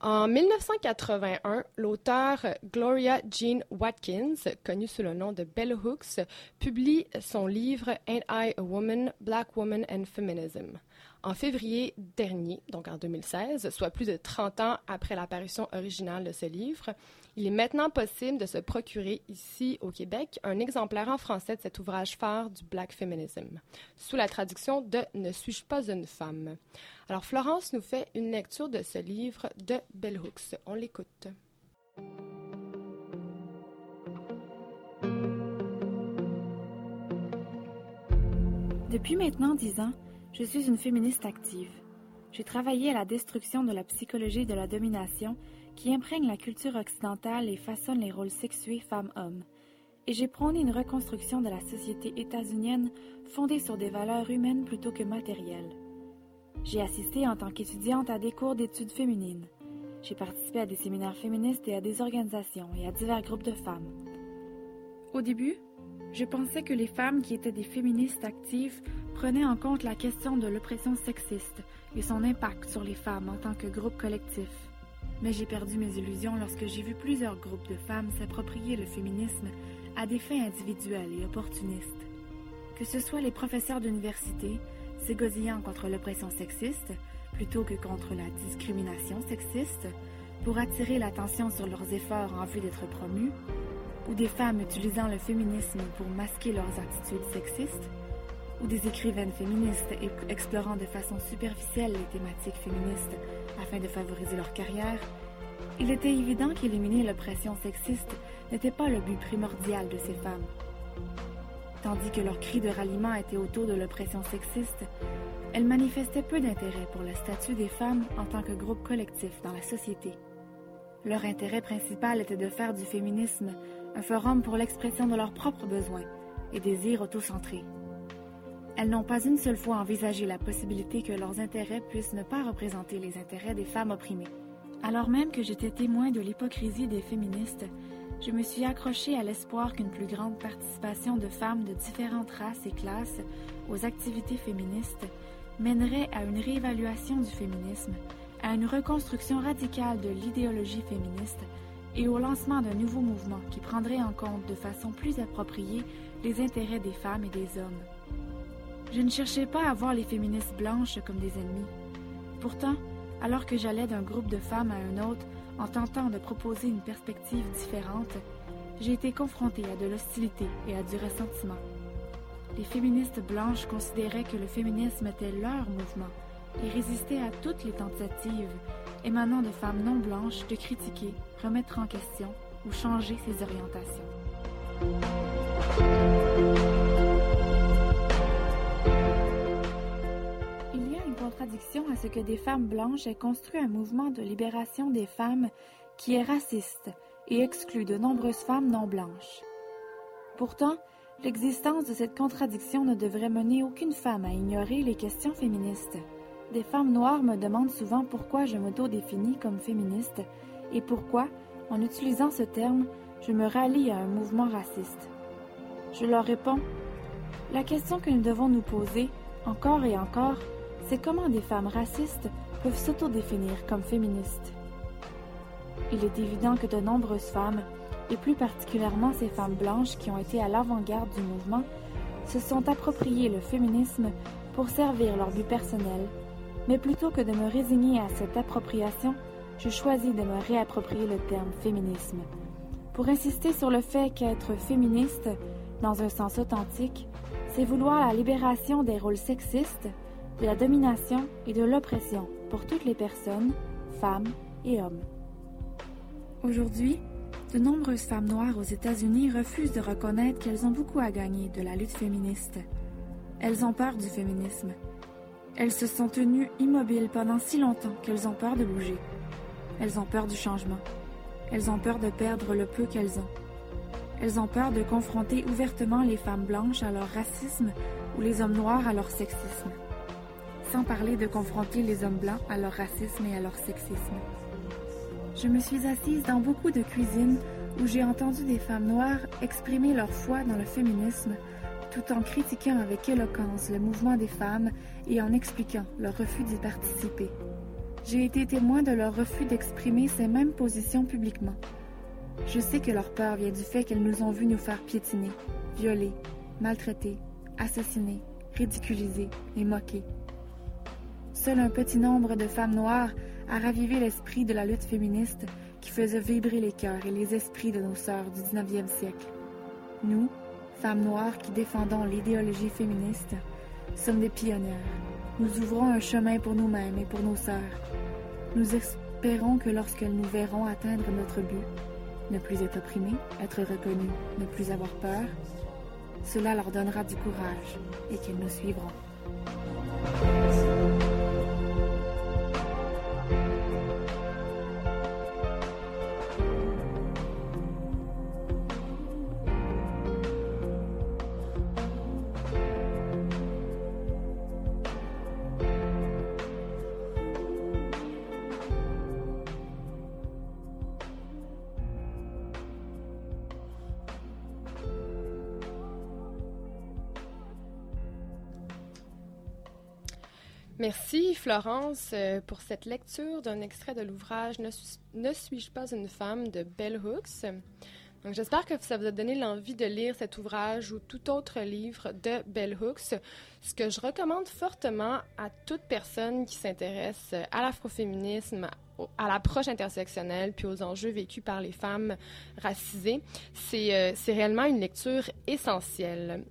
En 1981, l'auteur Gloria Jean Watkins, connue sous le nom de Bell Hooks, publie son livre Ain't I a Woman, Black Woman and Feminism. En février dernier, donc en 2016, soit plus de 30 ans après l'apparition originale de ce livre, il est maintenant possible de se procurer ici au Québec un exemplaire en français de cet ouvrage phare du Black Feminism, sous la traduction de Ne suis-je pas une femme? Alors Florence nous fait une lecture de ce livre de Bell Hooks. On l'écoute. Depuis maintenant dix ans, je suis une féministe active. J'ai travaillé à la destruction de la psychologie de la domination qui imprègne la culture occidentale et façonne les rôles sexués femmes-hommes. Et j'ai prôné une reconstruction de la société états-unienne fondée sur des valeurs humaines plutôt que matérielles. J'ai assisté en tant qu'étudiante à des cours d'études féminines. J'ai participé à des séminaires féministes et à des organisations et à divers groupes de femmes. Au début, je pensais que les femmes qui étaient des féministes actives prenaient en compte la question de l'oppression sexiste et son impact sur les femmes en tant que groupe collectif. Mais j'ai perdu mes illusions lorsque j'ai vu plusieurs groupes de femmes s'approprier le féminisme à des fins individuelles et opportunistes. Que ce soit les professeurs d'université, s'égosillant contre l'oppression sexiste plutôt que contre la discrimination sexiste, pour attirer l'attention sur leurs efforts en vue d'être promus, ou des femmes utilisant le féminisme pour masquer leurs attitudes sexistes, ou des écrivaines féministes explorant de façon superficielle les thématiques féministes afin de favoriser leur carrière, il était évident qu'éliminer l'oppression sexiste n'était pas le but primordial de ces femmes. Tandis que leur cri de ralliement était autour de l'oppression sexiste, elles manifestaient peu d'intérêt pour le statut des femmes en tant que groupe collectif dans la société. Leur intérêt principal était de faire du féminisme un forum pour l'expression de leurs propres besoins et désirs autocentrés. Elles n'ont pas une seule fois envisagé la possibilité que leurs intérêts puissent ne pas représenter les intérêts des femmes opprimées. Alors même que j'étais témoin de l'hypocrisie des féministes, je me suis accrochée à l'espoir qu'une plus grande participation de femmes de différentes races et classes aux activités féministes mènerait à une réévaluation du féminisme, à une reconstruction radicale de l'idéologie féministe et au lancement d'un nouveau mouvement qui prendrait en compte de façon plus appropriée les intérêts des femmes et des hommes. Je ne cherchais pas à voir les féministes blanches comme des ennemis. Pourtant, alors que j'allais d'un groupe de femmes à un autre en tentant de proposer une perspective différente, j'ai été confrontée à de l'hostilité et à du ressentiment. Les féministes blanches considéraient que le féminisme était leur mouvement et résistaient à toutes les tentatives émanant de femmes non blanches de critiquer, remettre en question ou changer ses orientations. Ce que des femmes blanches aient construit un mouvement de libération des femmes qui est raciste et exclut de nombreuses femmes non blanches. Pourtant, l'existence de cette contradiction ne devrait mener aucune femme à ignorer les questions féministes. Des femmes noires me demandent souvent pourquoi je m'auto-définis comme féministe et pourquoi, en utilisant ce terme, je me rallie à un mouvement raciste. Je leur réponds La question que nous devons nous poser, encore et encore, c'est comment des femmes racistes peuvent s'autodéfinir comme féministes. Il est évident que de nombreuses femmes, et plus particulièrement ces femmes blanches qui ont été à l'avant-garde du mouvement, se sont appropriées le féminisme pour servir leur but personnel, mais plutôt que de me résigner à cette appropriation, je choisis de me réapproprier le terme féminisme, pour insister sur le fait qu'être féministe, dans un sens authentique, c'est vouloir la libération des rôles sexistes, de la domination et de l'oppression pour toutes les personnes, femmes et hommes. Aujourd'hui, de nombreuses femmes noires aux États-Unis refusent de reconnaître qu'elles ont beaucoup à gagner de la lutte féministe. Elles ont peur du féminisme. Elles se sont tenues immobiles pendant si longtemps qu'elles ont peur de bouger. Elles ont peur du changement. Elles ont peur de perdre le peu qu'elles ont. Elles ont peur de confronter ouvertement les femmes blanches à leur racisme ou les hommes noirs à leur sexisme sans parler de confronter les hommes blancs à leur racisme et à leur sexisme. Je me suis assise dans beaucoup de cuisines où j'ai entendu des femmes noires exprimer leur foi dans le féminisme tout en critiquant avec éloquence le mouvement des femmes et en expliquant leur refus d'y participer. J'ai été témoin de leur refus d'exprimer ces mêmes positions publiquement. Je sais que leur peur vient du fait qu'elles nous ont vus nous faire piétiner, violer, maltraiter, assassiner, ridiculiser et moquer. Seul un petit nombre de femmes noires a ravivé l'esprit de la lutte féministe qui faisait vibrer les cœurs et les esprits de nos sœurs du 19e siècle. Nous, femmes noires qui défendons l'idéologie féministe, sommes des pionnières. Nous ouvrons un chemin pour nous-mêmes et pour nos sœurs. Nous espérons que lorsqu'elles nous verront atteindre notre but, ne plus être opprimées, être reconnues, ne plus avoir peur, cela leur donnera du courage et qu'elles nous suivront. Merci Florence euh, pour cette lecture d'un extrait de l'ouvrage Ne, suis-je pas une femme de Bell Hooks? J'espère que ça vous a donné l'envie de lire cet ouvrage ou tout autre livre de Bell Hooks, ce que je recommande fortement à toute personne qui s'intéresse à l'afroféminisme, à l'approche intersectionnelle puis aux enjeux vécus par les femmes racisées. C'est euh, réellement une lecture essentielle.